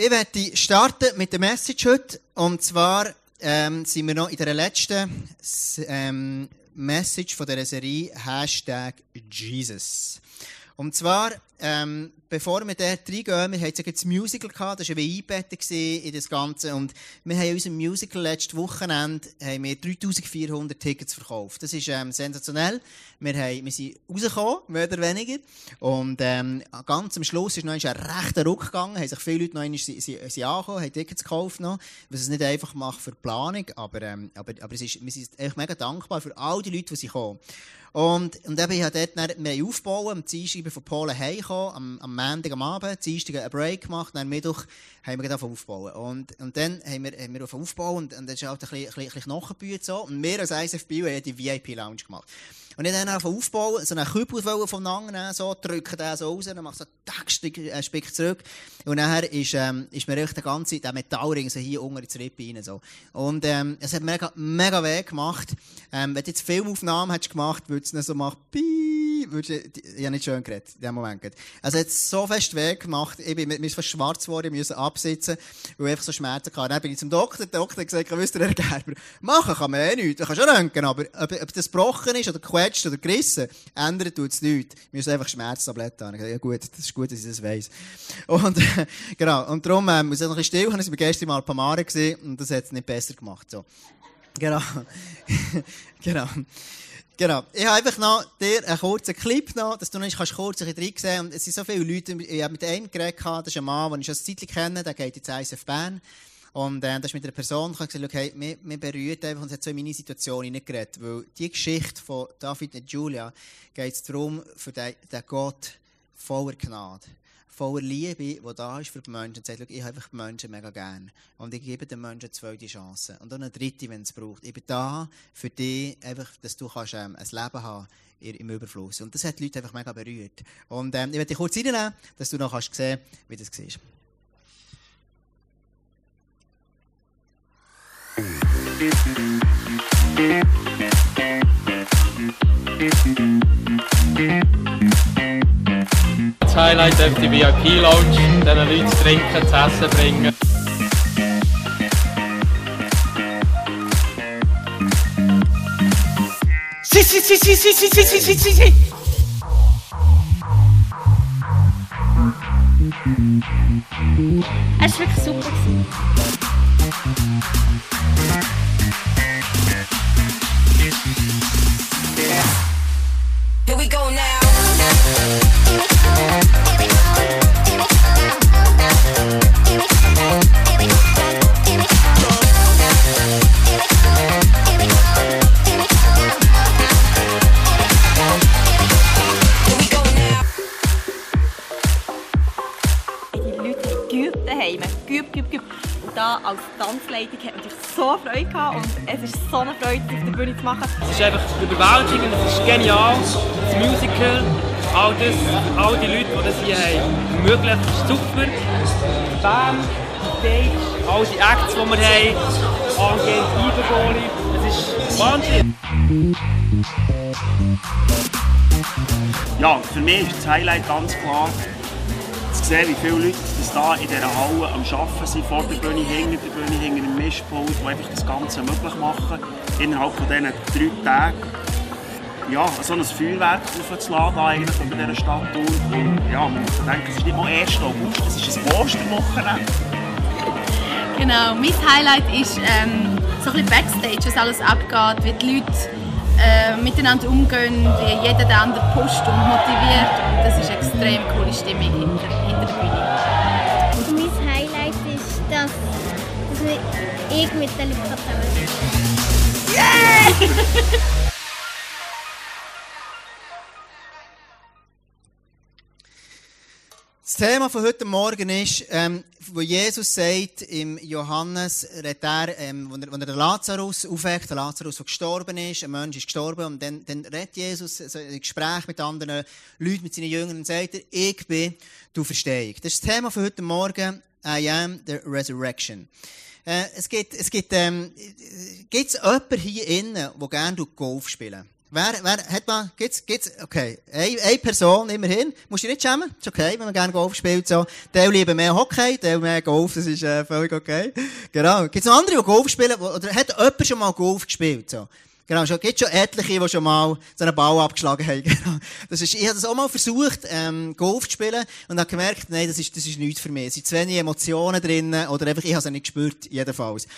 Ich werde starten mit der Message heute. Und zwar ähm, sind wir noch in der letzten ähm, Message von dieser Serie Hashtag Jesus. Und zwar ähm, bevor wir dort reingehen, wir hatten jetzt das Musical gehabt, das war wie eingebettet in das Ganze. Und wir haben in unserem Musical letztes Wochenende haben wir 3400 Tickets verkauft. Das ist ähm, sensationell. Wir, haben, wir sind rausgekommen, mehr oder weniger. Und ähm, ganz am Schluss ist noch ein rechter Ruck gegangen, haben sich viele Leute noch sie, sie, sie angekommen, haben Tickets gekauft noch, was es nicht einfach macht für die Planung, aber, ähm, aber, aber es ist, wir sind echt mega dankbar für all die Leute, die sie kommen. Und, und eben, ich habe dort dann, wir aufgebaut, am Dienstag von Polen heimgekommen, am, am Montag am Abend, Dienstag einen Break gemacht, dann Mittwoch haben wir davon aufbauen. Und, und dann haben wir, haben wir auf Aufbau und, und dann ist halt ein bisschen, ein bisschen, ein bisschen so. Und wir als ISFB haben die VIP-Lounge gemacht. Und ich dann einfach aufbauen, so einen Kübel von nehmen, so, drücken den so raus, dann machst du so, tack, Stück, Stück zurück. Und nachher ist, ähm, ist mir echt der ganze, der Metallring so hier unter die Rippe rein, so. Und, ähm, es hat mega, mega weh gemacht. Ähm, wenn du jetzt Filmaufnahmen hättest gemacht, würdest du so machen, würdest du, ich habe nicht schön geredet, in dem Moment. Also, es hat so fest weh gemacht, ich bin, mir ist schwarz geworden, ich musste absitzen, weil ich einfach so Schmerzen hatte. Dann bin ich zum Doktor, der Doktor hat gesagt, wisst ihr, Herr Gerber, machen kann man eh nichts, du kannst schon röntgen, aber ob, ob das gebrochen ist oder gequetscht oder gerissen, ändert tut es nichts. Wir müssen einfach Schmerztabletten haben. Ja gut, das ist gut, dass ich das weiss. Und, genau, und darum, ähm, muss ich noch ein bisschen still, habe ich gestern mal Pamare gesehen und das hat es nicht besser gemacht, so. Genau. genau. Genau. Ich habe einfach noch dir einen kurzen Clip noch, dass du noch kannst kurz ein bisschen sehen Und es sind so viele Leute, ich habe mit einem geredet, das ist ein Mann, den ich schon eine Zeit kenne, der geht jetzt ISF Bern. Und äh, das ist mit einer Person, ich gesagt, okay, mir, mir berührt einfach, und es hat so in meine Situation hineingeredet, weil die Geschichte von David und Julia geht es darum, für den, den Gott voller Gnade, voller Liebe, die da ist für die Menschen, sagt, ich habe einfach die Menschen mega gern. Und ich gebe den Menschen zwei die Chance. Und auch eine dritte, wenn es braucht. Ich bin da für dich, einfach, dass du kannst, ähm, ein Leben haben im Überfluss. Und das hat die Leute einfach mega berührt. Und ähm, ich werde dich kurz reinnehmen, dass du noch kannst wie das war. Das Highlight auf die VIP-Lounge, diesen Leuten zu trinken, zu essen bringen. Si, si, si, si, si, si, si, si, si, si, si. Es war wirklich super. Tanzleitung hat natürlich so Freude gehabt. Und es ist so eine Freude, das auf der Bühne zu machen. Es ist einfach überwältigend, es ist genial. Das Musical, all, das, all die Leute, die das hier haben, ermöglicht, ist super. Die Band, die Stage, all die Acts, die wir haben, angehend Eibengoli, es ist Wahnsinn. Ja, für mich ist das Highlight ganz klar, zu sehen, wie viele Leute das da in dieser Halle am Arbeiten sind, vor der Bühne, hinter der Bühne, hinter dem Mischpult, die einfach das Ganze möglich machen, innerhalb von diesen drei Tagen. Ja, so ein Feuerwerk aufzuladen eigentlich über dieser Stadt. Und ja, man muss denken, es ist nicht mal 1. August, es ist ein Osterwochenende. Genau, mein Highlight ist ähm, so ein bisschen Backstage, was alles abgeht, wie die Leute äh, miteinander umgehen, wie jeder den anderen pusht und motiviert. Das ist eine extrem coole Stimmung hinter, hinter der Bühne. Mein Highlight ist, dass, dass wir- ich mit den Leuten zusammen bin. Das Thema von heute Morgen ist, ähm, wo Jesus sagt, im Johannes, redet er, ähm, wo, er, wo er den Lazarus aufweckt, der Lazarus, der gestorben ist, ein Mensch ist gestorben, und dann, dann redet Jesus so ein Gespräch mit anderen Leuten, mit seinen Jüngern, und sagt er, ich bin. Das ist das Thema von heute Morgen, I am the resurrection. Äh, es gibt, es gibt, ähm, gibt's jemanden hier innen, der gerne Golf spielen Wer, wer, hat man, gibt's, gibt's, okay. Eine, eine Person, immerhin. Musst dich nicht schämen. Ist okay, wenn man gerne Golf spielt, so. Der lieber mehr Hockey, der mehr Golf, das ist, äh, völlig okay. Genau. Gibt's noch andere, die Golf spielen, oder hat jemand schon mal Golf gespielt, so? Genau, schon, gibt schon etliche, die schon mal so einen Ball abgeschlagen haben. Genau. Das ist, ich habe das auch mal versucht, ähm, Golf zu spielen und habe gemerkt, nein, das ist, das ist nichts für mich. Es sind zu wenig Emotionen drin oder einfach, ich habe es nicht gespürt, jedenfalls.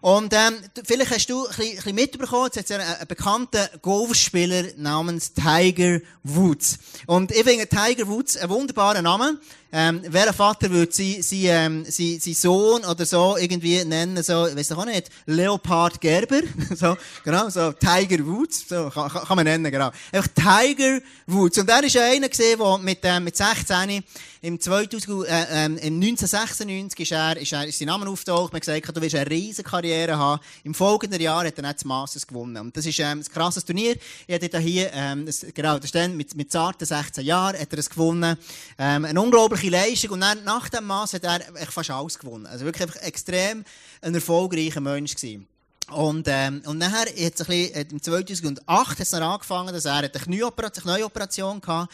Und ähm, vielleicht hast du ein bisschen, ein bisschen mitbekommen, es hat einen, einen bekannten Golfspieler namens Tiger Woods. Und ich finde Tiger Woods einen wunderbaren Namen. Ähm, welcher Vater würde sie, sie, ähm, sie, sie Sohn oder so irgendwie nennen, so, ich doch auch nicht, Leopard Gerber, so, genau, so Tiger Woods, so, kann, kann man nennen, genau. Einfach Tiger Woods. Und er ist einer gesehen, der mit, ähm, mit 16 im 2000, äh, ähm, im 1996 ist er, ist er, ist sein Name auftaucht, man hat gesagt, du wirst eine riesen Karriere haben. Im folgenden Jahr hat er dann das Masters gewonnen. Und das ist, ähm, ein krasses Turnier. Ich hatte hier, ähm, das, genau, das dann mit, mit zarten 16 Jahren hat er es gewonnen. Ähm, eine unglaubliche Leistung. Und dann, nach dem Mass hat er fast alles gewonnen. Also wirklich einfach extrem ein erfolgreicher Mensch gewesen. Und, ähm, und nachher es ein bisschen, hat im 2008 hat es angefangen, dass er eine Knieoperation, Knieoperation hatte.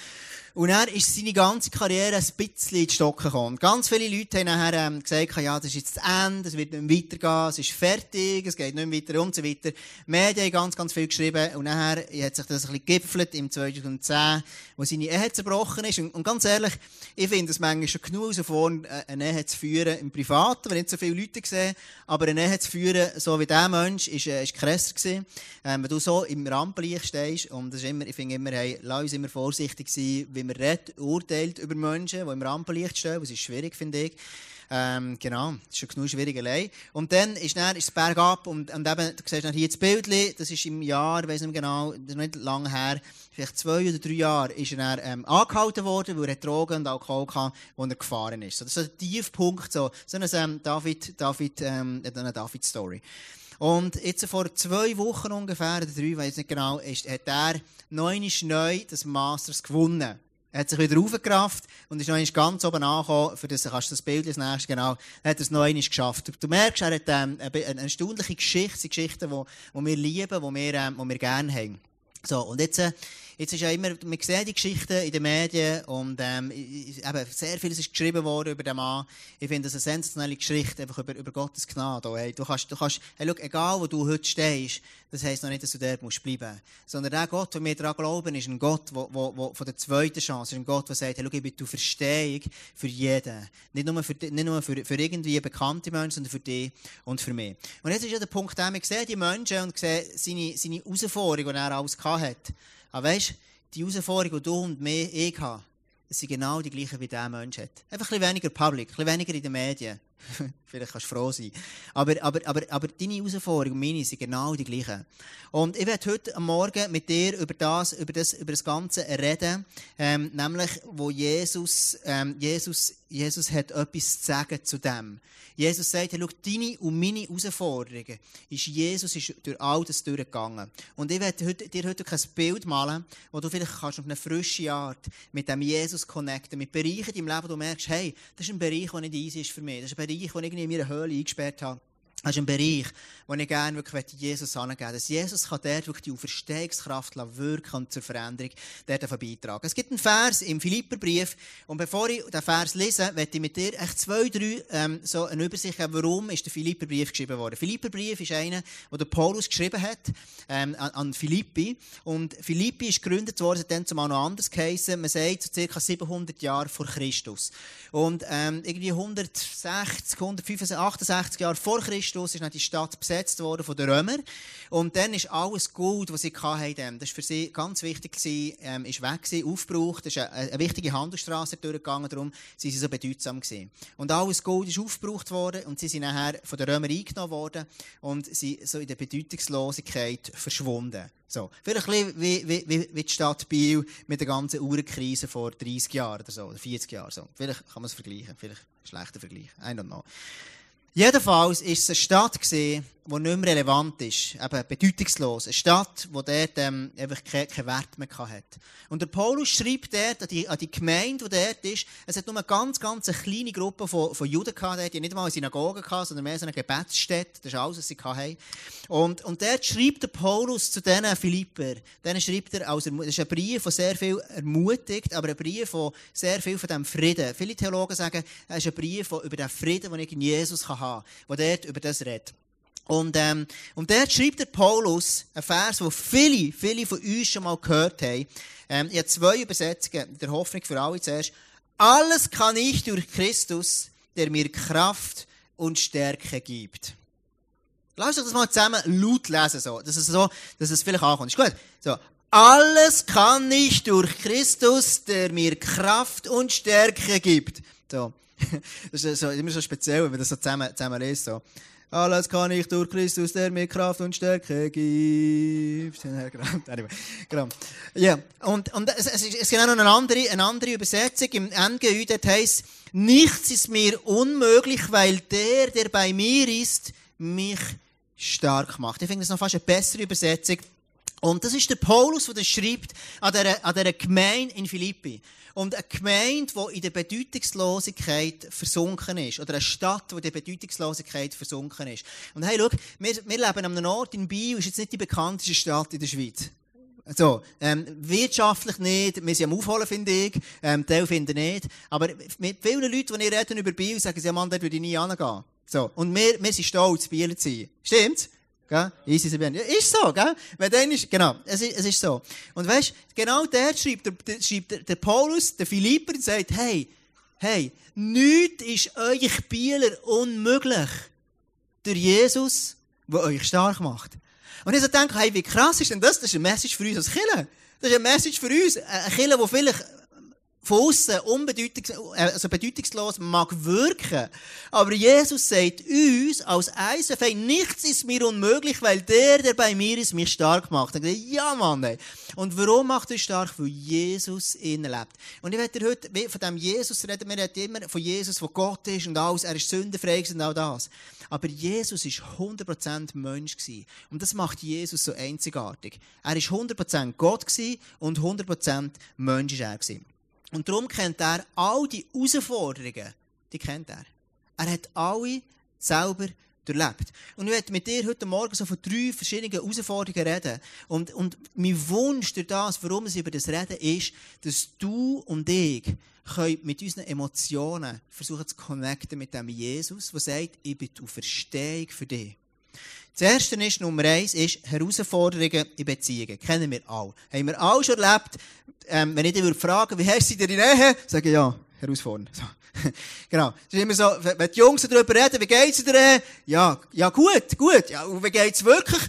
Und dann ist seine ganze Karriere ein bisschen in die Stocken gekommen. Ganz viele Leute haben nachher ähm, gesagt, ja, das ist jetzt das Ende, es wird nicht mehr weitergehen, es ist fertig, es geht nicht mehr weiter und so weiter. Die Medien haben ganz, ganz viel geschrieben und nachher hat sich das ein bisschen gegipfelt im 2010, wo seine Ehe zerbrochen ist. Und, und ganz ehrlich, ich finde es manchmal schon genug so vor, eine Ehe zu führen im Privaten, wenn nicht so viele Leute sehen, aber eine Ehe zu führen, so wie dieser Mensch, ist, äh, ist krasser gewesen. Ähm, wenn du so im Rampenlicht stehst, und das ist immer, ich finde immer, hey, lass uns immer vorsichtig sein, wie man redet, urteilt über Menschen, die im Rampenlicht stehen, was ist schwierig, finde ich. Ähm, genau, das ist schon genug schwierig allein. Und dann ist, dann, ist es bergab und, und eben, du siehst hier das Bild, das ist im Jahr, ich weiss nicht genau, das ist nicht lange her, vielleicht zwei oder drei Jahre, ist er dann, ähm, angehalten worden, weil er Drogen und Alkohol hatte, wo er gefahren ist. So, das ist ein Tiefpunkt, so, so eine ähm, David, David, ähm, eine David-Story. Und jetzt vor zwei Wochen ungefähr, oder drei, weiß nicht genau, ist, hat er neunisch neu das Masters gewonnen. Er hat sich wieder raufgerafft und ist noch einmal ganz oben angekommen, für das kannst du das Bild als nächstes, genau, er hat es noch einmal geschafft. Du, merkst, er hat ähm, eine, erstaunliche Geschichte, Geschichten, die, die wir lieben, die wir, ähm, wir gerne haben. So, und jetzt, äh, jetzt ist ja immer, wir sehen die Geschichten in den Medien und ähm, eben, sehr vieles ist geschrieben worden über den Mann. Ich finde das eine sensationelle Geschichte, einfach über, über Gottes Gnade. auch, Hey, du kannst, du kannst, hey, schau, egal wo du heute stehst, das heisst noch nicht, dass du dort musst bleiben Sondern der Gott, den wir daran glauben, ist ein Gott, wo, wo, wo, von der zweiten Chance, ist ein Gott, der sagt, hey, schau, ich bin die Verstehung für jeden. Nicht nur für, nicht nur für, für irgendwie bekannte Menschen, sondern für dich und für mich. Und jetzt ist ja der Punkt, der wir sehen die Menschen und sehen seine, seine Herausforderungen, die er alles gehabt Aber weisst, die Herausforderungen, die du und mir, ich habe, das sind genau die gleichen, wie dieser Mensch hat. Einfach ein bisschen weniger public, ein bisschen weniger in den Medien. Vielleicht kannst du froh sein. Aber, aber, aber, aber deine Herausforderungen und meine sind genau die gleichen. Und ich werde heute Morgen mit dir über das, über das, über das Ganze reden, ähm, nämlich, wo Jesus, ähm, Jesus, Jesus hat etwas zu sagen zu dem. Jesus sagt, hey, schau, deine und meine Herausforderungen ist Jesus ist durch all das durchgegangen. Und ich werde dir heute ein Bild malen, wo du vielleicht kannst auf eine frische Art mit dem Jesus connecten, mit Bereichen in deinem Leben, wo du merkst, hey, das ist ein Bereich, der nicht easy ist für mich. Das ist ein den ich irgendwie in meiner Höhle eingesperrt habe. Das ist ein Bereich, wo ich gerne wirklich Jesus angeben möchte. Dass Jesus kann dort wirklich die Auferstehungskraft wirken und zur Veränderung dort beitragen. Es gibt einen Vers im Philipperbrief, und bevor ich den Vers lese, möchte ich mit dir echt zwei, drei, ähm, so eine Übersicht geben, warum ist der Philipperbrief geschrieben worden. Philipperbrief ist einer, wo der Paulus geschrieben hat, ähm, an, Philippi. Und Philippi ist gegründet worden, hat dann zumal noch anders geheißen. Man sagt, so circa 700 Jahre vor Christus. Und, ähm, irgendwie 160, 165, 68 Jahre vor Christus ist dann die Stadt besetzt worden von den Römern. Und dann ist alles Gold, was sie hatten, das war für sie ganz wichtig, ähm, ist weg gewesen, aufgebraucht. Das ist eine, eine wichtige Handelsstraße durchgegangen, darum sind sie so bedeutsam gewesen. Und alles Gold ist aufgebraucht worden und sie sind nachher von den Römern eingenommen worden und sind so in der Bedeutungslosigkeit verschwunden. So. Vielleicht ein bisschen wie, wie, wie, die Stadt Biel mit der ganzen Uhrenkrise vor 30 Jahren oder so, oder 40 Jahren. So. Vielleicht kann man es vergleichen, vielleicht schlechter Vergleich. I don't know. Jedenfalls war es eine Stadt, gewesen, die nicht mehr relevant ist, eben bedeutungslos. Eine Stadt, die dort ähm, einfach keinen Wert mehr hatte. Und der Paulus schreibt dort an die, an die Gemeinde, die dort ist, es hat nur eine ganz, ganz eine kleine Gruppe von, von Juden gehabt, die nicht mal eine Synagoge gehabt, sondern mehr so eine Gebetsstätte. Das ist alles, was sie hatten. Und, und dort schreibt der Paulus zu diesen Philipper, denen schreibt er, als, Ermu- das ist ein Brief, der sehr viel ermutigt, aber ein Brief, von sehr viel von dem Frieden. Viele Theologen sagen, es ist ein Brief der über den Frieden, den ich in Jesus kann haben kann, der dort über das redet. Und, ähm, und dort schreibt der Paulus einen Vers, den viele, viele von uns schon mal gehört haben. Ähm, ich habe zwei Übersetzungen, der Hoffnung für alle zuerst. Alles kann ich durch Christus, der mir Kraft und Stärke gibt. Lass uns das mal zusammen laut lesen, so, dass es so, dass es vielleicht ankommt. Ist gut? So. Alles kann ich durch Christus, der mir Kraft und Stärke gibt. So. Das ist so, immer so speziell, wenn man das so zusammen, zusammen liest, so. Alles kann ich durch Christus, der mir Kraft und Stärke gibt. Ja, und, und es, es, es gibt auch noch eine andere, eine andere Übersetzung. Im NGÜ, dort heisst, nichts ist mir unmöglich, weil der, der bei mir ist, mich stark macht. Ich finde das noch fast eine bessere Übersetzung. Und das ist der Paulus, der das schreibt an dieser, an dieser Gemeinde in Philippi. Und eine Gemeinde, die in der Bedeutungslosigkeit versunken ist. Oder eine Stadt, die in der Bedeutungslosigkeit versunken ist. Und hey, schau, wir, wir leben an einem Ort in Biel, ist jetzt nicht die bekannteste Stadt in der Schweiz. So, ähm, wirtschaftlich nicht, wir sind am Aufholen, finde ich, ähm, Teil finden nicht. Aber mit vielen Leuten, die ich reden über Biel, sagen sie, ja Mann, dort würde ich nie hingehen. So. Und wir, wir sind stolz, Bieler zu sein. Stimmt's? Gell? Easy Sabine. Ja, ist so, gell? Weil dann ist, genau, es ist, es ist so. Und weißt, genau der schreibt, der, der, schreibt der, der Paulus, der Philipper, und sagt, hey, hey, nichts ist euch Bieler unmöglich. Durch Jesus, der euch stark macht. Und ich so denke, hey, wie krass ist denn das? Das ist eine Message für uns als Killer. Das ist eine Message für uns. Ein Killer, der vielleicht von außen unbedeutungs also bedeutungslos mag wirken. Aber Jesus sagt uns als ISF, nichts ist mir unmöglich, weil der, der bei mir ist, mich stark macht. Dann ich, ja, Mann, ey. Und warum macht er stark? Weil Jesus innen lebt. Und ich werde heute von dem Jesus reden. Wir reden immer von Jesus, der Gott ist und alles. Er ist sündenfrei und all das. Aber Jesus ist 100% Mensch gewesen. Und das macht Jesus so einzigartig. Er ist 100% Gott und 100% Mensch ist er gewesen. Und darum kennt er all die Herausforderungen, die kennt er. Er hat alle selber durchlebt. Und ich werde mit dir heute Morgen so von drei verschiedenen Herausforderungen reden. Und, und mein Wunsch durch das, warum ich über das reden, ist, dass du und ich mit unseren Emotionen versuchen zu connecten mit dem Jesus, der sagt, ich bin die Verstehung für dich. Das erste ist, Nummer eins, ist Herausforderungen in Beziehungen. Kennen wir alle. Haben wir alle schon erlebt. Ähm, wenn ich dich fragen, wie hast du in der Nähe? Sage ich, ja, herausfordernd. So. genau. Es ist immer so, wenn die Jungs darüber reden, wie geht's Nähe? Ja, ja, gut, gut. Ja, und wie geht's wirklich?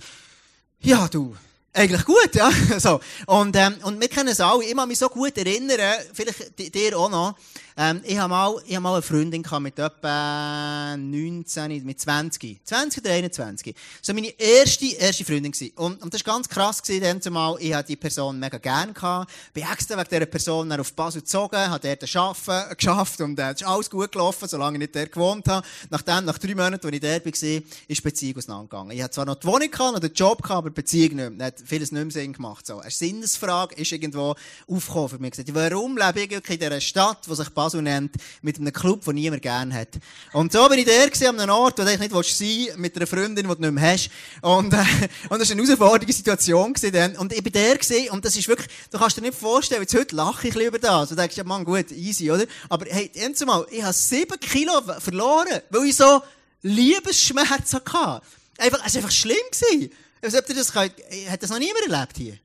Ja, du. Eigentlich gut, ja. So. Und, ähm, und wir kennen es alle. Ich kann mich so gut erinnern, vielleicht di- dir auch noch. Ähm, ich habe mal, ich habe mal eine Freundin gehabt mit etwa 19, mit 20. 20 oder 21. So meine erste, erste Freundin gewesen. Und, und das war ganz krass gewesen, dann zumal. Ich hatte die Person mega gern gehabt. Bin extra wegen dieser Person dann auf Basel gezogen, habe dort arbeiten, geschafft und äh, es ist alles gut gelaufen, solange ich nicht dort gewohnt habe. Nachdem, nach drei Monaten, als ich dort war, ist die Beziehung auseinandergegangen. Ich hatte zwar noch die Wohnung gehabt, noch den Job gehabt, aber die Beziehung nicht mehr. Hat vieles nicht mehr Sinn gemacht. So. Eine Sinnesfrage ist irgendwo aufgekommen für mich. Warum lebe ich in dieser Stadt, die sich Basel nennt, mit einem Club, den niemand gerne hat? Und so bin ich der gewesen, an einem Ort, wo du eigentlich nicht sein willst, mit einer Freundin, die du nicht mehr hast. Und, äh, und das war eine herausfordernde Situation gewesen dann. Und ich bin der gewesen, und das ist wirklich, du kannst dir nicht vorstellen, jetzt heute lache ich ein über das. Und denkst, ja, Mann, gut, easy, oder? Aber hey, mal, ich habe sieben Kilo verloren, weil ich so Liebesschmerzen hatte. Einfach, es war einfach schlimm gewesen. Also, ob ihr das könnt, hat das noch niemand erlebt hier?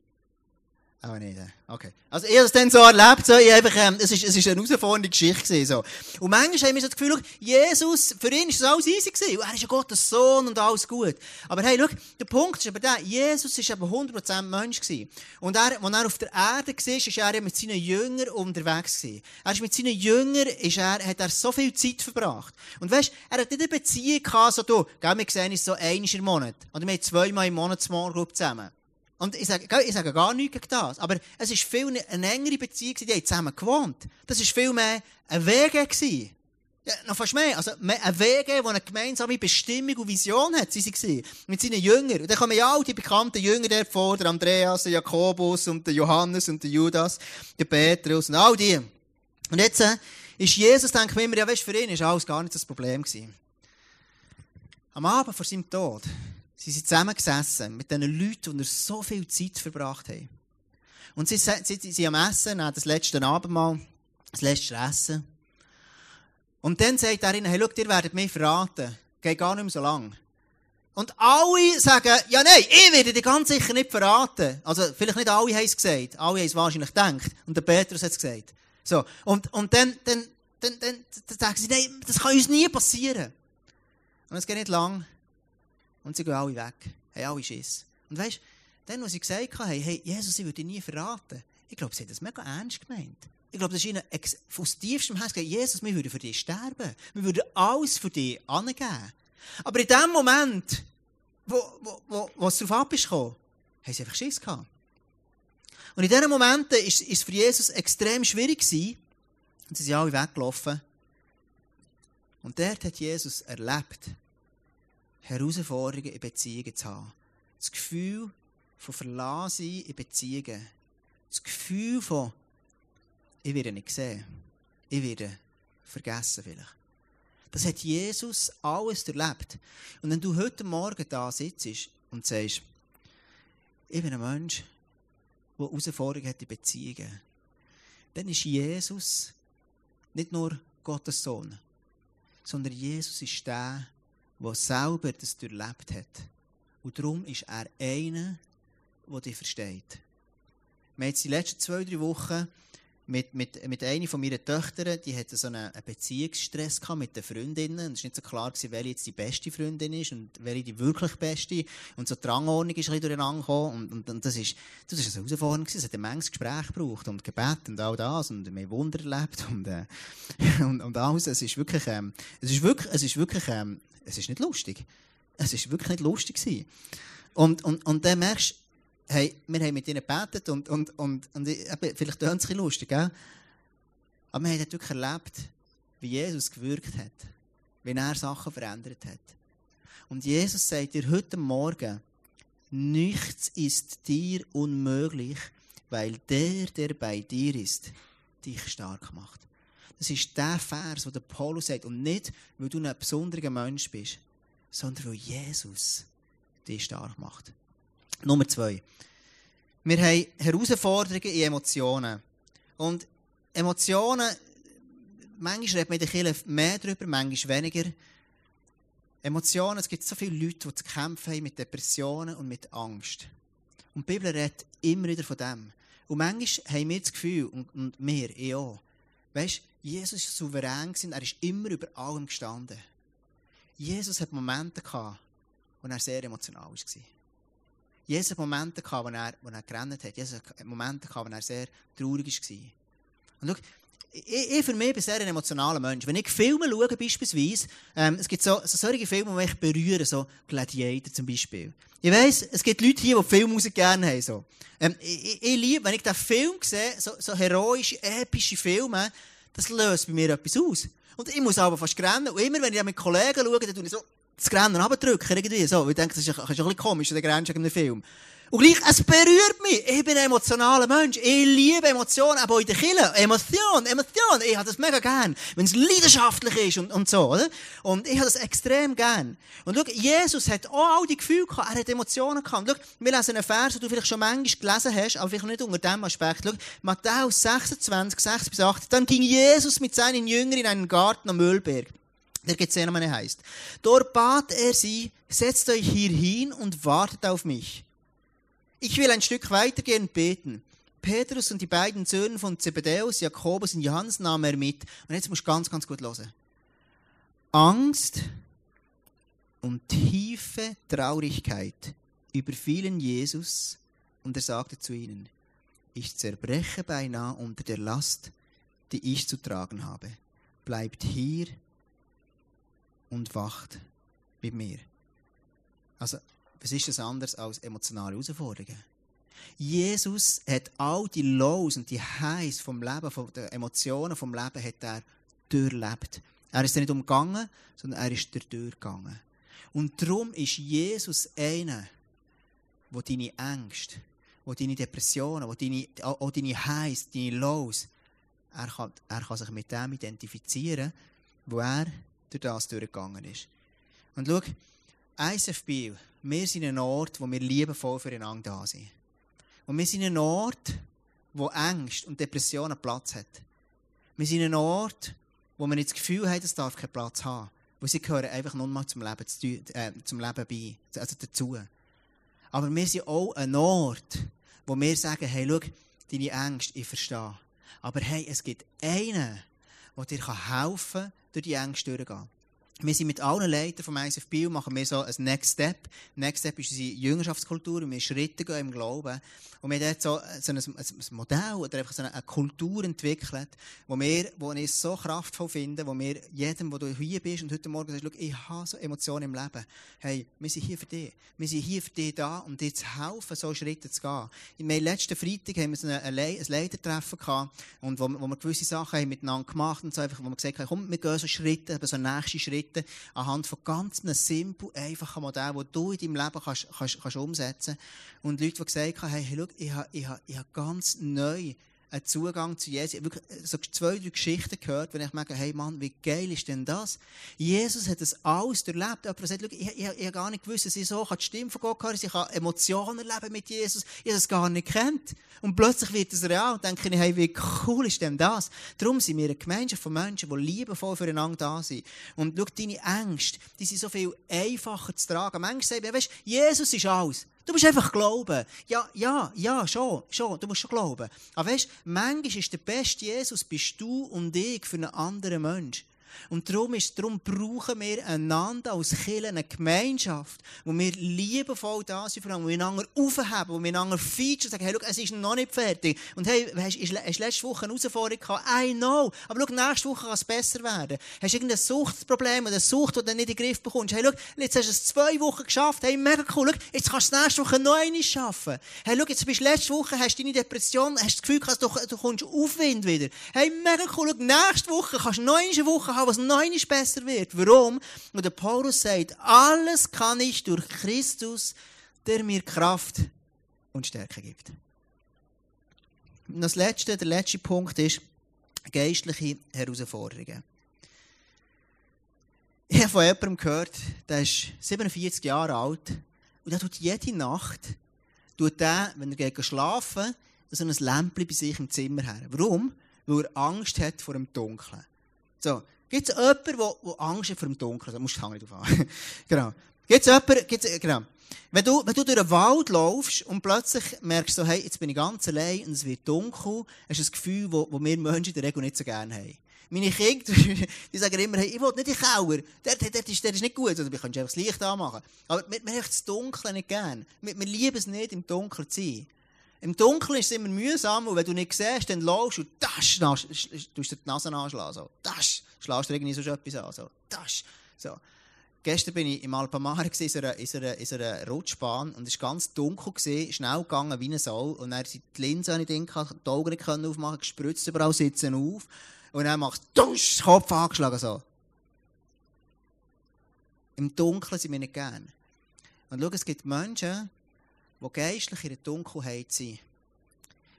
Aber nicht, okay. Also, ich habe es dann so erlebt, so, ich einfach, ähm, es ist, es ist eine herausfordernde Geschichte gewesen, so. Und manchmal haben wir so das Gefühl, Jesus, für ihn ist das alles easy gewesen. Er ist ja Gottes Sohn und alles gut. Aber hey, schau, der Punkt ist aber der, Jesus ist eben 100% Mensch gewesen. Und er, als er auf der Erde war, ist er ja mit seinen Jüngern unterwegs gewesen. Er ist mit seinen Jüngern, ist er, hat er so viel Zeit verbracht. Und weißt, er hat nicht eine Beziehung gehabt, so du, gell, wir sehen uns so einmal im Monat. Oder wir haben zweimal im Monat Small Group zusammen. Und ich sage, ich sage gar nichts gegen das. Aber es war viel eine, eine engere Beziehung, die haben zusammen gewohnt. Das war viel mehr ein Weg gewesen. Ja, noch fast mehr. Also, ein WG, der eine gemeinsame Bestimmung und Vision hat, sie waren mit seinen Jüngern. Und dann kommen ja all die bekannten Jünger dort vor, der Andreas, der Jakobus und der Johannes und der Judas, der Petrus und all die. Und jetzt äh, ist Jesus, denke ich mir immer, ja, weißt, für ihn ist alles gar nicht das Problem gewesen. Am Abend vor seinem Tod sind sie zusammengesessen mit den Leuten, die so viel Zeit verbracht haben. Und sie, sie, sie, sie am Essen, das letzte Abendmahl, das letzte Essen. Und dann sagt er ihnen, hey, schau, ihr werdet mich verraten. Geht gar nicht mehr so lang. Und alle sagen, ja nein, ich werde dich ganz sicher nicht verraten. Also, vielleicht nicht alle haben es gesagt. Alle haben es wahrscheinlich gedacht. Und der Petrus hat es gesagt. So. Und, und dann, dann, dann, dann, dann sagen sie, nein, das kann uns nie passieren. Und es geht nicht lang. Und sie gehen alle weg. Haben alle Schiss. Und weißt, dann, als sie gesagt haben, hey, Jesus, ich würde dich nie verraten. Ich glaube, sie haben das mega ernst gemeint. Ich glaube, das ist ihnen aus tiefstem Herzen gesagt, Jesus, wir würden für dich sterben. Wir würden alles für dich angeben. Aber in dem Moment, wo, wo, wo, wo es darauf ab ist haben sie einfach Schiss gehabt. Und in diesen Momenten ist es für Jesus extrem schwierig gewesen. Und sie sind alle weggelaufen. Und dort hat Jesus erlebt, Herausforderungen in Beziehungen zu haben. Das Gefühl von Verlassen in Beziehungen. Das Gefühl von, ich werde nicht gesehen. Ich werde vergessen vielleicht. Das hat Jesus alles erlebt. Und wenn du heute Morgen da sitzt und sagst, ich bin ein Mensch, der Herausforderungen hat in Beziehungen, dann ist Jesus nicht nur Gottes Sohn, sondern Jesus ist der, der selber das durchlebt hat. Und darum ist er einer, der dich versteht. Wir haben die letzten zwei, drei Wochen mit, mit, mit einer von meinen Töchtern, die hatte so einen, einen Beziehungsstress gehabt mit den Freundinnen. Und es war nicht so klar, gewesen, welche jetzt die beste Freundin ist und welche die wirklich beste. Und so die Rangordnung ist ein bisschen durcheinander gekommen. Und, und, und das ist, das ist eine Herausforderung. Es hat ein manches Gespräch gebraucht und Gebet und all das. Und wir Wunder erlebt und, äh, und, und alles. Es ist wirklich, ähm, es ist wirklich, es ist wirklich, ähm, es ist nicht lustig. Es ist wirklich nicht lustig gewesen. Und, und, und dann merkst du, hey, wir haben mit ihnen gebetet und, und, und, und eben, vielleicht tönt es ein lustig, gell? aber wir haben wirklich erlebt, wie Jesus gewirkt hat, wie er Sachen verändert hat. Und Jesus sagt dir heute Morgen, nichts ist dir unmöglich, weil der, der bei dir ist, dich stark macht. Das ist der Vers, wo der Paulus sagt, und nicht, weil du ein besonderer Mensch bist, sondern weil Jesus dich stark macht. Nummer zwei. Wir haben Herausforderungen in Emotionen. Und Emotionen, manchmal redet man in der mehr darüber, manchmal weniger. Emotionen, es gibt so viele Leute, die zu kämpfen haben mit Depressionen und mit Angst. Und die Bibel redet immer wieder von dem. Und manchmal haben wir das Gefühl, und, und wir, ich auch, weißt, Jesus war souverän, gewesen, er ist immer über allem gestanden. Jesus hat Momente gehabt, wo er sehr emotional war. Jesus hat Momente gehabt, wo er, wo er gerannt hat. Jesus hat Momente gehabt, wo er sehr traurig war. Und schau, ich, ich für mich bin sehr ein emotionaler Mensch. Wenn ich Filme schaue, beispielsweise, ähm, es gibt so, so solche Filme, die mich berühren, so Gladiator zum Beispiel. Ich weiss, es gibt Leute hier, die Filmmusik gerne haben. So. Ähm, ich, liebe, wenn ich den Film sehe, so, so heroische, epische Filme, das löst bei mir etwas aus. Und ich muss aber fast rennen. Und immer, wenn ich mit Kollegen schaue, dann ich so das Rennen runterdrücken, irgendwie so. Ich denke, das ist, das ist ein bisschen komisch, der in einem Film. Und gleich, es berührt mich. Ich bin ein emotionaler Mensch. Ich liebe Emotionen, aber in der Kirche. Emotion, Emotion. Ich habe das mega gern. Wenn es leidenschaftlich ist und, und so, oder? Und ich habe das extrem gern. Und schau, Jesus hat auch all die Gefühle gehabt. Er hat Emotionen gehabt. Und schau, wir lesen einen Vers, den du vielleicht schon manchmal gelesen hast, aber vielleicht nicht unter dem Aspekt. Schau, Matthäus 26, 6 bis 8. Dann ging Jesus mit seinen Jüngern in einen Garten am Müllberg der Gethsemane heißt. Dort bat er sie, setzt euch hier hin und wartet auf mich. Ich will ein Stück weitergehen und beten. Petrus und die beiden Söhne von Zebedäus, Jakobus und Johannes nahm er mit. Und jetzt musst du ganz, ganz gut hören. Angst und tiefe Traurigkeit überfielen Jesus und er sagte zu ihnen, ich zerbreche beinahe unter der Last, die ich zu tragen habe. Bleibt hier und wacht mit mir. Also, was ist das anderes als emotionale Herausforderungen? Jesus hat all die Lows und die Highs vom Leben, von den Emotionen vom Leben, hat er durchlebt. Er ist nicht umgegangen, sondern er ist durchgegangen. Und darum ist Jesus einer, wo deine Ängste, wo deine Depressionen, wo deine, auch deine Highs, deine Lows, er kann, er kann sich mit dem identifizieren, wo er durch das durchgegangen ist. Und schau, ISF Biel, wir sind ein Ort, wo wir liebevoll füreinander da sind. Und wir sind ein Ort, wo Ängste und Depressionen Platz hat. Wir sind ein Ort, wo wir nicht das Gefühl haben, es darf keinen Platz haben. Weil sie gehören einfach nur mal zum Leben, äh, zum Leben bei, also dazu. Aber wir sind auch ein Ort, wo wir sagen, hey, schau, deine Ängste, ich verstehe. Aber hey, es gibt einen, der dir helfen kann, durch die Ängste durchzugehen. Wir sind mit allen Leitern vom ISF Biel, machen wir so ein Next Step. Next Step ist unsere Jüngerschaftskultur, und wir Schritte gehen im Glauben. Und wir haben dort so, so ein, ein Modell oder einfach so eine, Kultur entwickelt, wo wir, wo ich so kraftvoll finde, wo wir jedem, wo du hier bist und heute Morgen sagst, ich habe so Emotionen im Leben. Hey, wir sind hier für dich. Wir sind hier für dich da, um dir zu helfen, so Schritte zu gehen. In meinem letzten Freitag haben wir so ein, ein Leitertreffen gehabt, und wo, wo wir gewisse Sachen haben miteinander gemacht und so einfach, wo wir gesagt haben, komm, wir gehen so Schritte, eben so nächste Schritte, anhand von ganz einem simpel, einfachen Modell, das du in deinem Leben kannst, kannst, kannst umsetzen kannst. Und Leute, die gesagt haben, hey, schau, ich habe, ich habe, ich habe ganz neu einen Zugang zu Jesus. Ich habe wirklich so zwei, drei Geschichten gehört, wenn ich merke, hey Mann, wie geil ist denn das? Jesus hat das alles durchlebt. Jemand sagt, ich, ich, ich habe gar nicht gewusst, dass ich so die Stimme von Gott hören ich kann Emotionen erleben mit Jesus. Ich habe es gar nicht kennt. Und plötzlich wird es real. Und denke ich, hey, wie cool ist denn das? Darum sind wir eine Gemeinschaft von Menschen, die liebevoll füreinander da sind. Und schau, deine Ängste, die sind so viel einfacher zu tragen. Manchmal sagen wir, weißt, Jesus ist alles. Du musst einfach glauben. Ja, ja, ja, schon, schon. Du musst schon glauben. Aber weißt, manchmal ist der beste Jesus, bist du und ich für einen anderen Mensch. Und darum, ist, darum brauchen wir einander als Kirche eine Gemeinschaft, wo wir liebevoll da sind, wo wir einander aufheben, wo wir einander featuren, sagen, hey, schau, es ist noch nicht fertig. Und hey, hast du letzte Woche eine Herausforderung gehabt? I know. Aber schau, nächste Woche kann es besser werden. Hast du irgendein Suchtproblem oder eine Sucht, die du nicht in den Griff bekommst? Hey, schau, jetzt hast du es zwei Wochen geschafft. Hey, mega cool. Jetzt kannst du nächste Woche noch einmal schaffen. Hey, schau, jetzt bist du letzte Woche, hast deine Depression, hast das Gefühl, du, du kommst Aufwind wieder. Hey, mega cool. Nächste Woche kannst du noch eine Woche haben, was noch einmal besser wird. Warum? Und der Paulus sagt, alles kann ich durch Christus, der mir Kraft und Stärke gibt. Und das letzte, der letzte Punkt ist geistliche Herausforderungen. Ich habe von jemandem gehört, der ist 47 Jahre alt und der tut jede Nacht, tut der, wenn er schlafen, so ein Lämpchen bei sich im Zimmer her. Warum? Weil er Angst hat vor dem Dunkeln. So, gibt es jemanden, der, Angst hat vor dem Dunkeln? Da musst du die Hand nicht aufhaben. genau. Gibt es jemanden, gibt's, genau. Wenn du, wenn du durch den Wald laufst und plötzlich merkst so, hey, jetzt bin ich ganz allein und es wird dunkel, hast du ein Gefühl, das wir Menschen in der Regel nicht so gerne haben. Meine Kinder, die sagen immer, hey, ich will nicht in den Keller. Der, der, der, ist, der ist nicht gut. Also, wir können einfach das Licht anmachen. Aber wir, wir haben das Dunkle nicht gern. Wir, wir lieben es nicht, im Dunkeln zu sein. Im Dunkeln ist es immer mühsam, und wenn du nicht siehst, dann laufst du, das, das, du dir die Nase anschlagen, so, das, schlägst du irgendwie so etwas an, so, das, so. Gestern bin ich im Alpamare in einer, in in einer Rutschbahn und es war ganz dunkel, gewesen, schnell gegangen wie ein Soul und dann sind die Linsen die Augen nicht aufmachen, gespritzt überall sitzen auf und dann du, dusch, Kopf angeschlagen, so. Im Dunkeln sind wir nicht gern. Und schau, es gibt Menschen, die geistlich in der Dunkelheit sind.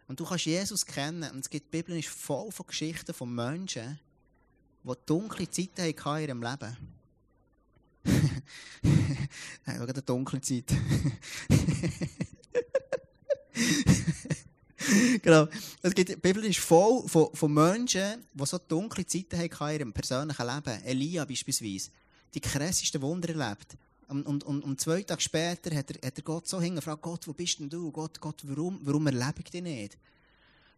Und du kannst Jesus kennen. Und es gibt, die Bibel ist voll von Geschichten von Menschen, die dunkle Zeiten hatten in ihrem Leben. Nein, wegen der dunklen Zeit. genau. Es gibt, die Bibel ist voll von, von Menschen, die so dunkle Zeiten hatten in ihrem persönlichen Leben. Elia beispielsweise. Die krassesten Wunder erlebt. Und, und, und, zwei Tage später hat er, hat er Gott so hingefragt, Gott, wo bist denn du? Gott, Gott, warum, warum erlebe ich dich nicht?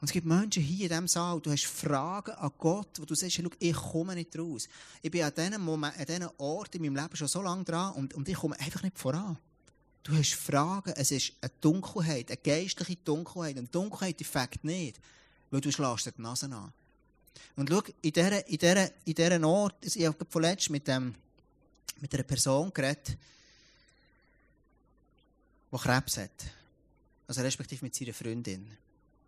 Und es gibt Menschen hier in diesem Saal, du hast Fragen an Gott, wo du sagst, schau, ich komme nicht raus. Ich bin an diesen, Moment, an diesen Ort in meinem Leben schon so lange dran und, und ich komme einfach nicht voran. Du hast Fragen, es ist eine Dunkelheit, eine geistliche Dunkelheit. Und Dunkelheit die fängt nicht, weil du schlägst dir die Nase an. Und schau, in dieser, in in Ort, ich habe vorletzt mit, dem, mit einer Person geredet, die Krebs hat. Also respektive mit seiner Freundin.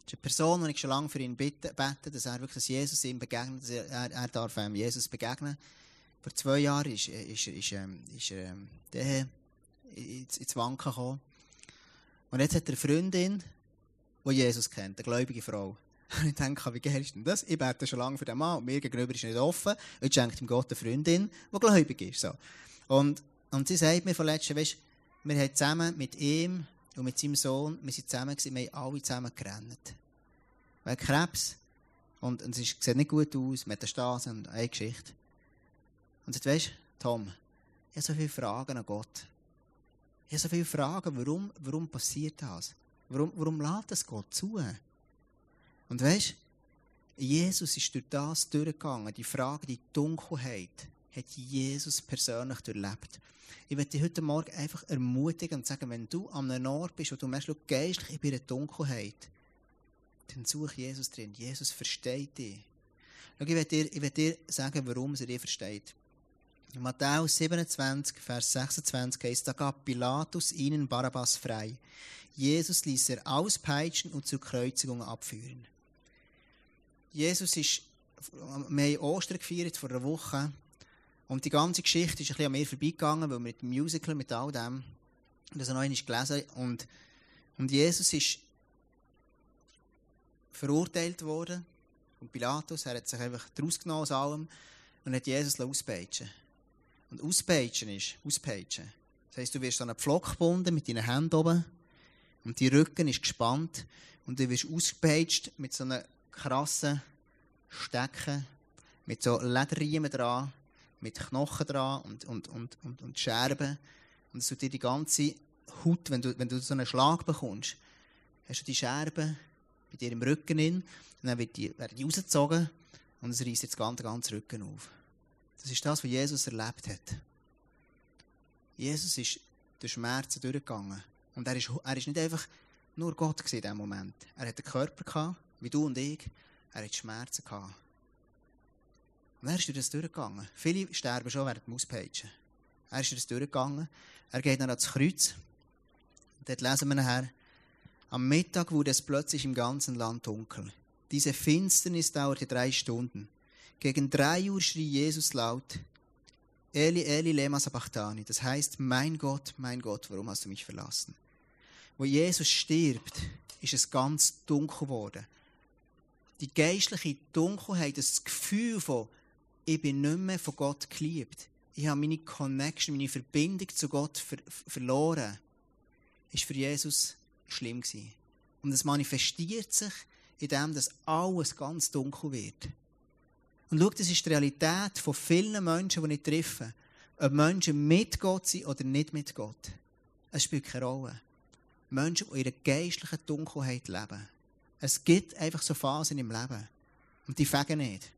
ist eine Person, die ich schon lange für ihn bitte, bete, dass er wirklich, dass Jesus ihm begegnet, dass er, er, darf ähm, Jesus begegnen. Vor zwei Jahren ist, ist, ist, ähm, ist er ähm, der ins, ins Wanken gekommen. Und jetzt hat er eine Freundin, die Jesus kennt, eine gläubige Frau. Und ich denke, wie geil ist denn das? Ich bete schon lange für den Mann und mir gegenüber ist nicht offen. Und jetzt schenkt ihm Gott eine Freundin, die gläubig ist. So. Und, und sie sagt mir von letztem, weißt, wir haben zusammen mit ihm und mit seinem Sohn, wir sind zusammen gewesen, wir haben alle zusammen gerannt. Weil Krebs. Und, und es sieht nicht gut aus, Metastase und eine Geschichte. Und sagt, weißt, Tom, ich habe so viele Fragen an Gott. Ich habe so viele Fragen, warum, warum passiert das? Warum, warum lässt das Gott zu? Und weißt, Jesus ist durch das durchgegangen, die Frage, die Dunkelheit, hat Jesus persönlich durchlebt. Ich möchte dich heute Morgen einfach ermutigen und sagen, wenn du an einem Ort bist und du merkst, geistlich, in der Dunkelheit, dann such Jesus drin. Jesus versteht dich. Schau, ich werde dir, ich werde dir sagen, warum er dich versteht. In Matthäus 27, Vers 26 heißt, da gab Pilatus ihnen Barabbas frei. Jesus ließ er auspeitschen und zur Kreuzigung abführen. Jesus ist, wir haben Ostern gefeiert vor einer Woche und die ganze Geschichte ist ein bisschen an mir vorbeigegangen, weil mit dem Musical, mit all dem, das noch einmal gelesen und, und Jesus ist verurteilt worden von Pilatus. Er hat sich einfach daraus genommen aus allem und hat Jesus auspeitschen Und auspeitschen ist, auspeitschen. Das heisst, du wirst an einen Pflock gebunden mit deinen Händen oben und dein Rücken ist gespannt und du wirst ausgepeitscht mit so einem krassen Stecken, mit so Lederriemen dran, mit Knochen dran und, und, und, und, und Scherben. Und es tut dir die ganze Haut, wenn du, wenn du so einen Schlag bekommst, hast du die Scherben bei dir im Rücken in, dann wird die, werden die rausgezogen und es reißt jetzt ganz, ganz Rücken auf. Das ist das, was Jesus erlebt hat. Jesus ist durch Schmerzen durchgegangen. Und er ist, er ist nicht einfach nur Gott in diesem Moment. Er hat einen Körper gehabt, wie du und ich. Er hat Schmerzen gehabt. Und er ist durch das durchgegangen. Viele sterben schon während dem Auspeitschen. Er ist durch das durchgegangen. Er geht dann ans Kreuz. Und dort lesen wir nachher, am Mittag wurde es plötzlich im ganzen Land dunkel. Diese Finsternis dauerte drei Stunden. Gegen drei Uhr schrie Jesus laut, Eli, Eli, lema sabachthani. Das heißt, mein Gott, mein Gott, warum hast du mich verlassen? Wo Jesus stirbt, ist es ganz dunkel geworden. Die geistliche Dunkelheit, das Gefühl von, ich bin nicht mehr von Gott geliebt. Ich habe meine Connection, meine Verbindung zu Gott ver verloren. Ist für Jesus schlimm gewesen. Und es manifestiert sich in dem, dass alles ganz dunkel wird. Und schau, das ist die Realität von vielen Menschen, die ich treffe. Ob Menschen mit Gott sind oder nicht mit Gott. Es spielt keine Rolle. Menschen, die in ihrer geistlichen Dunkelheit leben. Es gibt einfach so Phasen im Leben. Und die fegen nicht.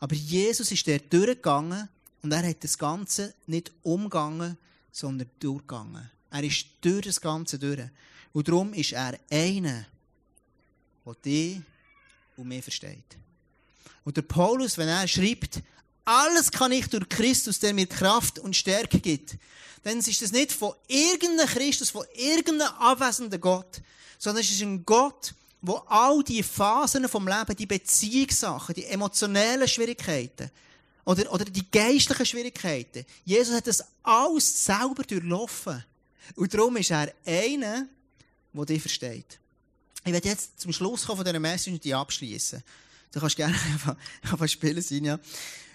Aber Jesus ist der durchgegangen und er hat das Ganze nicht umgegangen, sondern durchgegangen. Er ist durch das Ganze durch. Und darum ist er einer, der dich und mich versteht. Und der Paulus, wenn er schreibt, alles kann ich durch Christus, der mir Kraft und Stärke gibt, dann ist das nicht von irgendeinem Christus, von irgendeinem abwesenden Gott, sondern es ist ein Gott, wo all die Phasen vom Leben, die Beziehungssachen, die emotionellen Schwierigkeiten oder, oder die geistlichen Schwierigkeiten, Jesus hat das alles selber durchlaufen. Und darum ist er einer, der dich versteht. Ich werde jetzt zum Schluss kommen von dieser Message und die abschließen. Du kannst gerne einfach, spielen, Sinja.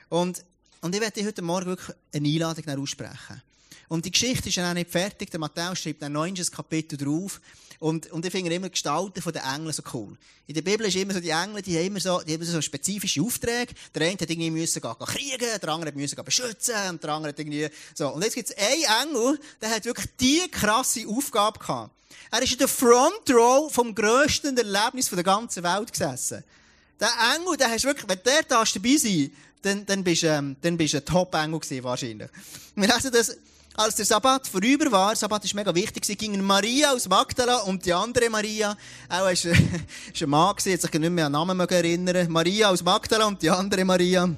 Und, und ich werde dir heute Morgen wirklich eine Einladung aussprechen. Und die Geschichte ist ja auch nicht fertig. Der Matthäus schreibt ein neues Kapitel drauf. Und, und ich finde immer die Gestalten der Engel so cool. In der Bibel ist immer so, die Engel, die haben immer so, die haben so spezifische Aufträge. Der eine hat irgendwie müssen gehen, kriegen, der andere müssen gehen beschützen, und der andere hat irgendwie, so. Und jetzt gibt es einen Engel, der hat wirklich die krasse Aufgabe gehabt. Er ist in der Front Row vom grössten Erlebnis der ganzen Welt gesessen. Der Engel, der hast wirklich, wenn der da dabei sein, dann, dann bist du, ähm, dann bist du ein Top-Engel gewesen, wahrscheinlich. Wir lesen das, als der Sabbat vorüber war, Sabbat ist mega wichtig, sie gingen Maria aus Magdala und die andere Maria, auch ist, ist ein Mann gewesen, hat sich nicht mehr an den Namen erinnern. Maria aus Magdala und die andere Maria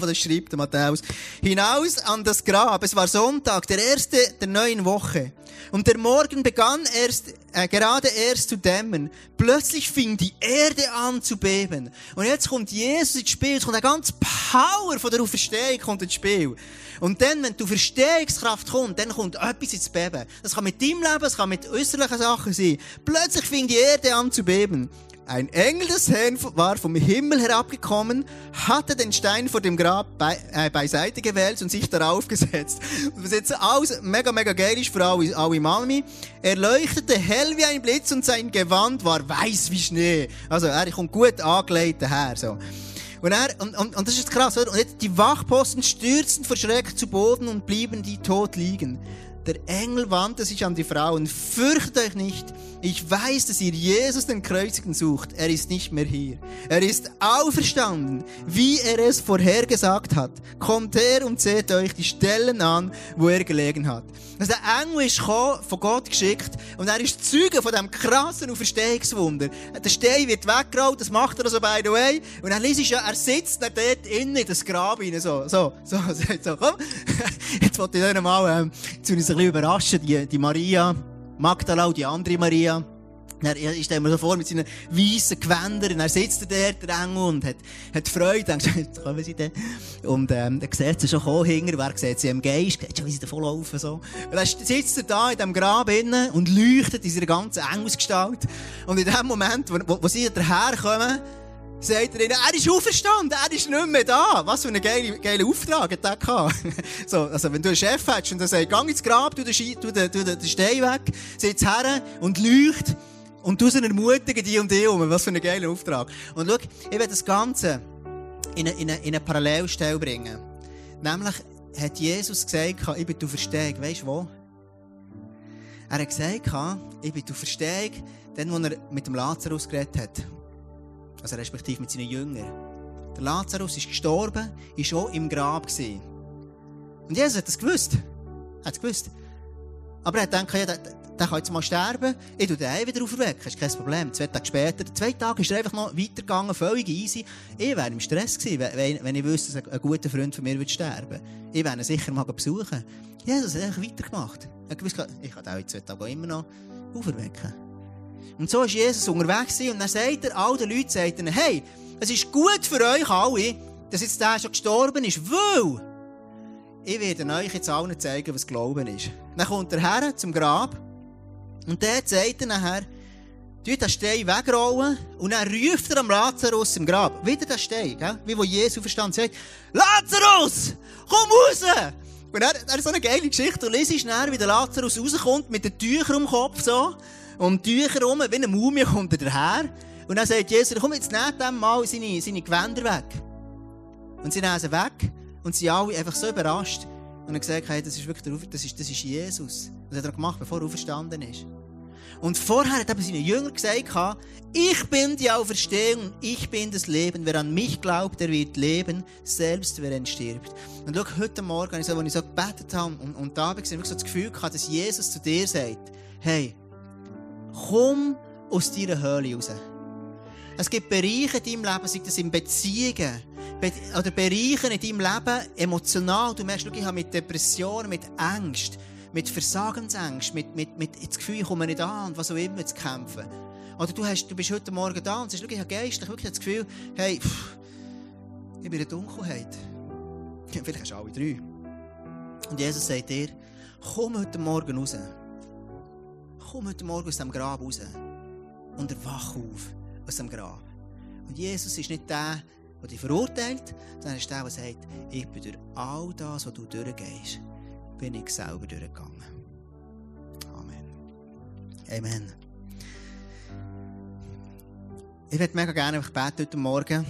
das schreibt der Matthäus. Hinaus an das Grab. Es war Sonntag, der erste der neuen Woche. Und der Morgen begann erst, äh, gerade erst zu dämmern. Plötzlich fing die Erde an zu beben. Und jetzt kommt Jesus ins Spiel. Jetzt kommt eine ganze Power von der Auferstehung kommt ins Spiel. Und dann, wenn die Verstehungskraft kommt, dann kommt etwas ins Beben. Das kann mit deinem Leben, das kann mit äußerlichen Sachen sein. Plötzlich fing die Erde an zu beben. Ein Engel des Herrn war vom Himmel herabgekommen, hatte den Stein vor dem Grab bei, äh, beiseite gewälzt und sich darauf gesetzt. Und was jetzt alles mega, mega geil ist für alle, alle Mami. Er leuchtete hell wie ein Blitz und sein Gewand war weiß wie Schnee. Also, er kommt gut angelegt daher, so. Und, er, und, und, und das ist krass, oder? Und jetzt die Wachposten stürzten vor Schreck zu Boden und blieben die tot liegen. Der Engel wandte sich an die Frau und fürchtet euch nicht. Ich weiß, dass ihr Jesus den Kreuzigen sucht. Er ist nicht mehr hier. Er ist auferstanden, wie er es vorhergesagt hat. Kommt her und seht euch die Stellen an, wo er gelegen hat. Also der Engel ist gekommen, von Gott geschickt und er ist Zeuge von dem krassen Auferstehungswunder. Der Stein wird weggerollt, das macht er so by the way. Und dann liest ja, er sitzt da dort innen in das Grab rein, so, so, so, so, so komm. Jetzt wollte ich euch mal, ähm, zu uns ein bisschen überraschen, die, die Maria, Magdala und die andere Maria. Er, stelle mir so vor, mit seinen weißen Gewändern, und er sitzt da der Engel, und hat, hat Freude, denkt, jetzt kommen sie dann. Und, ähm, dann sieht sie schon kommen hinter, wer sieht sie im Geist, sieht schon, wie sie davon laufen, so. Und dann sitzt er da in diesem Grab innen und leuchtet in seiner ganzen Engelsgestalt. Und in dem Moment, wo, wo, wo sie daherkommen, sagt er ihnen, er ist auferstanden, er ist nicht mehr da. Was für einen geilen, geilen Auftrag hat er gehabt. so, also, wenn du einen Chef hättest und der sagt, geh ins Grab, tu den, tu den, tu den, Stein weg, sitz her und leucht und du sie ermutigen, die und die um. Was für einen geilen Auftrag. Und schau, ich will das Ganze in eine, in eine, in eine Parallelstelle bringen. Nämlich hat Jesus gesagt, ich bin die Verstehung. Weißt du wo? Er hat gesagt, ich bin die Verstehung, dann, wo er mit dem Lazarus geredet hat. Also respektive mit seinen Jüngern. Der Lazarus ist gestorben, ist auch im Grab gewesen. Und Jesus hat das gewusst. Hat es gewusst. Aber er hat gedacht, ja, der, der kann jetzt mal sterben. Ich tue den wieder aufwecken. Ist kein Problem. Zwei Tage später, zwei Tage ist er einfach noch weitergegangen, völlig easy. Ich wäre im Stress gewesen, wenn, wenn ich wüsste, dass ein, guter Freund von mir wird sterben Ich wäre ihn sicher mal besuchen. Jesus hat einfach weitergemacht. Er hat gewusst, ich kann den in zwei Tagen immer noch aufwecken. Und so ist Jesus unterwegs und dann sagt er all den Leuten, sagt er, hey, es ist gut für euch alle, dass jetzt der schon gestorben ist, weil ich werde euch jetzt allen zeigen, was Glauben ist. Dann kommt er her zum Grab und der sagt er nachher, tut den Stein wegrollen und dann ruft er am Lazarus im Grab, wieder den Stein, gell? wie wo Jesus verstand, sagt, Lazarus, komm raus! Und er, ist so eine geile Geschichte. Du liest dann, wie der Lazarus rauskommt mit den Tüchern um Kopf so. Und Tücher rum, wie eine Mumie kommt er daher. Und dann sagt Jesus, komm jetzt nehmt dem mal seine, seine Gewänder weg. Und sie nehmen sie weg. Und sie alle einfach so überrascht. Und er gesagt, hey, das ist wirklich der Aufer das ist, das ist Jesus. Das hat er gemacht, bevor er auferstanden ist. Und vorher hat eben seine Jünger gesagt, ich bin die Auferstehung ich bin das Leben. Wer an mich glaubt, der wird leben, selbst wer ihn stirbt. Und schau, heute Morgen, als ich so gebetet habe und, und da habe ich so das Gefühl gehabt, dass Jesus zu dir sagt, hey, komm aus deiner Höhle raus. Es gibt Bereiche in deinem Leben, sei das in Beziehungen, Be oder Bereiche in deinem Leben, emotional. Du merkst, ich habe mit Depressionen, mit Angst, mit Versagensängst, mit, mit, mit das Gefühl, ich komme nicht an und was auch immer zu kämpfen. Oder du, hast, du bist heute Morgen da und sagst, ich habe geistlich wirklich das Gefühl, hey, pff, ich bin in der Dunkelheit. Vielleicht hast du alle drei. Und Jesus sagt dir, komm heute Morgen raus. Komm heute Morgen aus dem Grab raus. Und erwach auf aus dem Grab. Und Jesus ist nicht der, der dich verurteilt, sondern ist der, der sagt, ich bin durch all das, was du durchgehst, bin ich selber durchgegangen. Amen. Amen. Ich würde mega gerne einfach beten heute Morgen.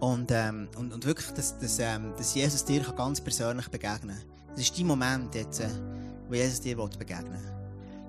Und, ähm, und, und wirklich, dass, dass, ähm, dass Jesus dir ganz persönlich begegnen kann. Das ist dein Moment jetzt, äh, wo Jesus dir begegnen will.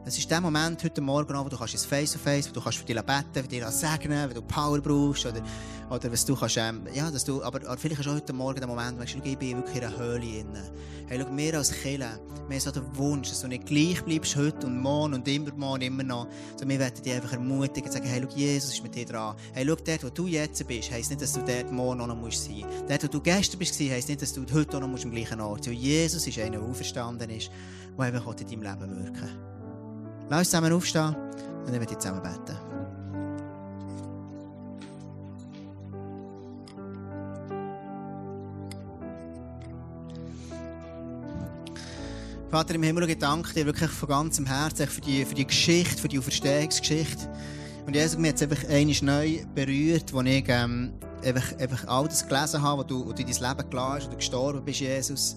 Es ist der Moment heute Morgen, wo du kannst ins Face-to-Face, wo du kannst für dich beten, für dich segnen, wenn du Power brauchst oder, oder was du kannst, ähm, ja, dass du, aber, aber vielleicht ist auch heute Morgen der Moment, wo du ich bin wirklich in einer Höhle drin. Hey, schau, wir als Kirche, wir haben so den Wunsch, dass du nicht gleich bleibst heute und morgen und immer morgen, immer noch, sondern wir werden dich einfach ermutigen und sagen, hey, schau, Jesus ist mit dir dran. Hey, schau, dort, wo du jetzt bist, heisst nicht, dass du dort morgen auch noch musst sein. Dort, wo du gestern bist, heisst nicht, dass du heute auch noch musst am gleichen Ort sein. Jesus ist einer, der auferstanden ist, der einfach in deinem Leben wirken will. Lass uns zusammen aufstehen und dann werden wir zusammen beten. Vater im Himmel, ich danke dir wirklich von ganzem Herzen für die, für die Geschichte, für die Auferstehungsgeschichte. Und Jesus, mir es einfach einmal neu berührt, wo ich ähm, einfach, einfach all das gelesen habe, wo du, du in dein Leben gelassen hast, wo du gestorben bist, Jesus.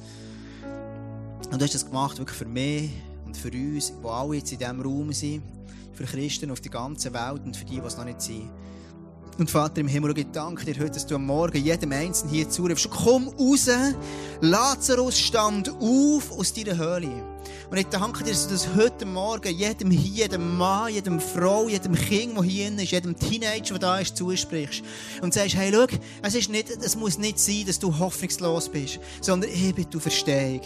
Und du hast das gemacht wirklich für mich für uns, die alle jetzt in diesem Raum sind, für Christen auf der ganzen Welt und für die, die es noch nicht sind. Und Vater im Himmel, ich danke dir heute, dass du am Morgen jedem Einzelnen hier zurufst. Komm raus, Lazarus stand auf aus deiner Höhle. Und ich danke dir, dass du das heute Morgen jedem hier, jedem Mann, jedem Frau, jedem Kind, der hier ist, jedem Teenager, der da ist, zusprichst. Und sagst, hey, schau, es, ist nicht, es muss nicht sein, dass du hoffnungslos bist, sondern ich bin du Verstehung.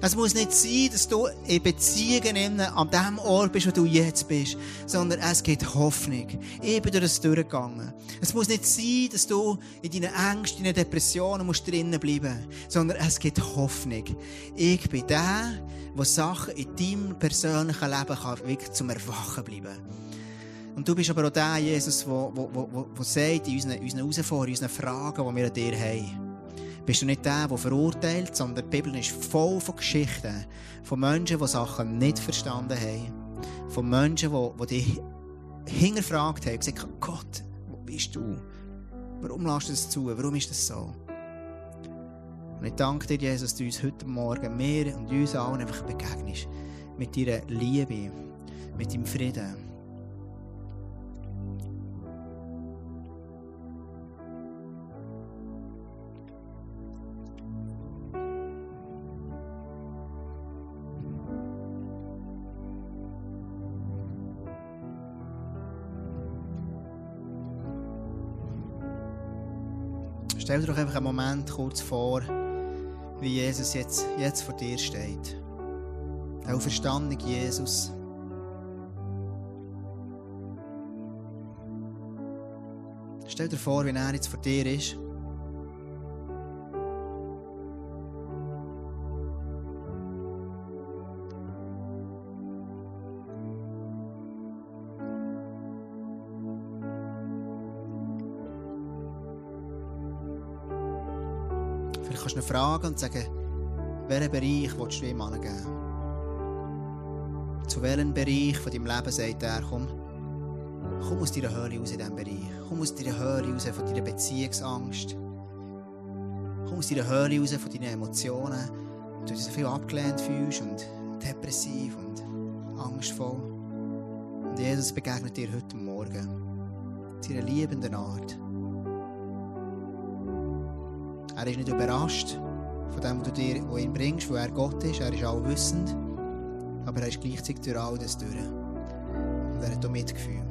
Es muss nicht sein, dass du in Beziehungen an dem Ort bist, wo du jetzt bist, sondern es gibt Hoffnung. Ich bin durch das durchgegangen. Es muss nicht sein, dass du in deinen Ängsten, in deinen Depressionen musst drinnen bleiben, sondern es gibt Hoffnung. Ich bin der, der Sachen in deinem persönlichen Leben kann wirklich zum Erwachen bleiben und du bist aber auch der, Jesus, der, der, der, der sagt in unseren, unseren Herausforderungen, in unseren Fragen, die wir an dir haben, bist du nicht der, der verurteilt, sondern die Bibel ist voll von Geschichten von Menschen, die Sachen nicht verstanden haben. Von Menschen, die, die dich hingefragt haben, gesagt haben, Gott, wo bist du? Warum lässt du das zu? Warum ist das so? Und ich danke dir, Jesus, dass du uns heute Morgen, mir und uns allen einfach begegnest. Mit deiner Liebe, mit deinem Frieden. Stell dir doch einfach einen Moment kurz vor, wie Jesus jetzt, jetzt vor dir steht. Der auferstandene Jesus. Stell dir vor, wie er jetzt vor dir ist. Fragen und sagen, welchen Bereich willst du ihm angeben? Zu welchem Bereich von deinem Leben sagt er, komm, komm aus deiner Höhle raus in diesem Bereich. Komm aus deiner Höhle raus von deiner Beziehungsangst. Komm aus deiner Höhle raus von deinen Emotionen. Du dich so viel abgelehnt fühlst und depressiv und angstvoll. Und Jesus begegnet dir heute Morgen. Zu einer liebenden Art. Er ist nicht überrascht von dem, was du dir was ihn bringst, wo er Gott ist. Er ist allwissend. Aber er ist gleichzeitig durch all das durch. Und er hat auch Mitgefühl.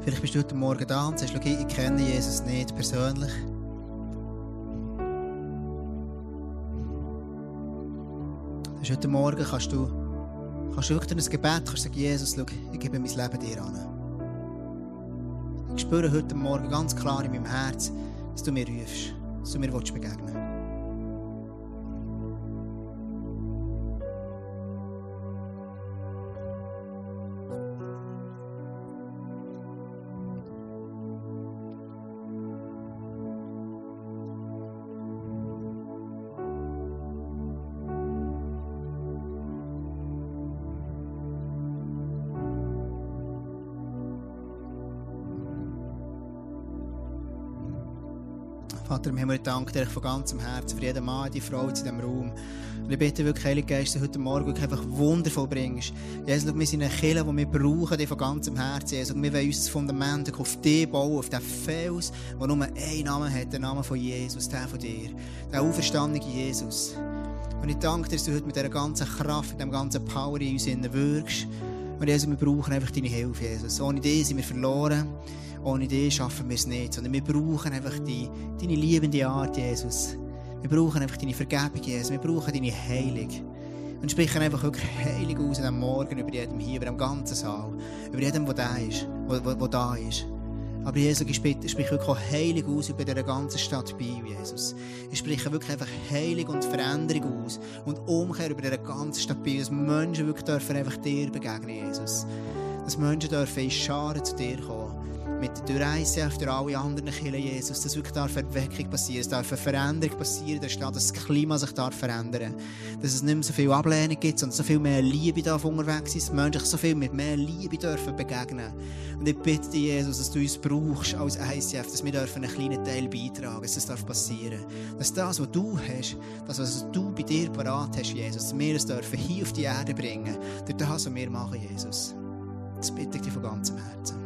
Vielleicht bist du heute Morgen da und sagst, okay, ich kenne Jesus nicht persönlich. Das heute Morgen kannst du, kannst du wirklich ein Gebet kannst sagen, Jesus, schau, ich gebe mein Leben dir an. Ich spüre heute Morgen ganz klar in meinem Herz, dass du mir rufst, dass du mir begegnen willst. Vater im Himmel, ich danke dir von ganzem Herzen für jeden Mann, die Frau in diesem Raum. Und ich bitte wirklich, Heilige Geist, dass du heute Morgen wirklich einfach wundervoll bringst. Jesus, wir sind eine Kirche, die wir brauchen, dich von ganzem Herzen. Jesus, wir wollen unser Fundament auf dich bauen, auf den Fels, der nur einen Namen hat, den Namen von Jesus, der von dir. Der auferstandene Jesus. Und ich danke dir, dass du heute mit dieser ganzen Kraft, mit dem ganzen Power in uns wirkst. Und Jesus, wir brauchen einfach deine Hilfe, Jesus. Ohne dich sind wir verloren. Ohne dich schaffen wir es nicht. Sondern wir brauchen einfach die, deine liebende Art, Jesus. Wir brauchen einfach deine Vergebung, Jesus. Wir brauchen deine Heilung. Und sprechen einfach wirklich heilig aus diesem Morgen über jedem hier, über dem ganzen Saal. Über jedem, der da ist. Wo, wo, wo da ist. Aber Jesus, ich spreche ich spreche wirklich auch heilig aus über dieser ganzen Stadt Biel, Jesus. Ich spreche wirklich einfach heilig und Veränderung aus. Und Umkehr über diese ganze Stadt Biel. Dass Menschen wirklich dürfen einfach dir begegnen, Jesus. Dass Menschen dürfen in Scharen zu dir kommen. Mit durch ICF, durch alle anderen Kirchen, Jesus, dass wirklich darf Erweckung passieren, es darf eine Veränderung passieren der dass das Klima sich darf verändern dass es nicht mehr so viel Ablehnung gibt, sondern so viel mehr Liebe darf unterwegs ist, dass Menschen so viel mit mehr Liebe dürfen begegnen. Und ich bitte dich, Jesus, dass du uns brauchst als ICF, dass wir dürfen einen kleinen Teil beitragen, dass das darf. Dass das, was du hast, das, was du bei dir parat hast, Jesus, dass wir es dürfen hier auf die Erde bringen, durch das, was wir machen, Jesus. Das bitte ich dir von ganzem Herzen.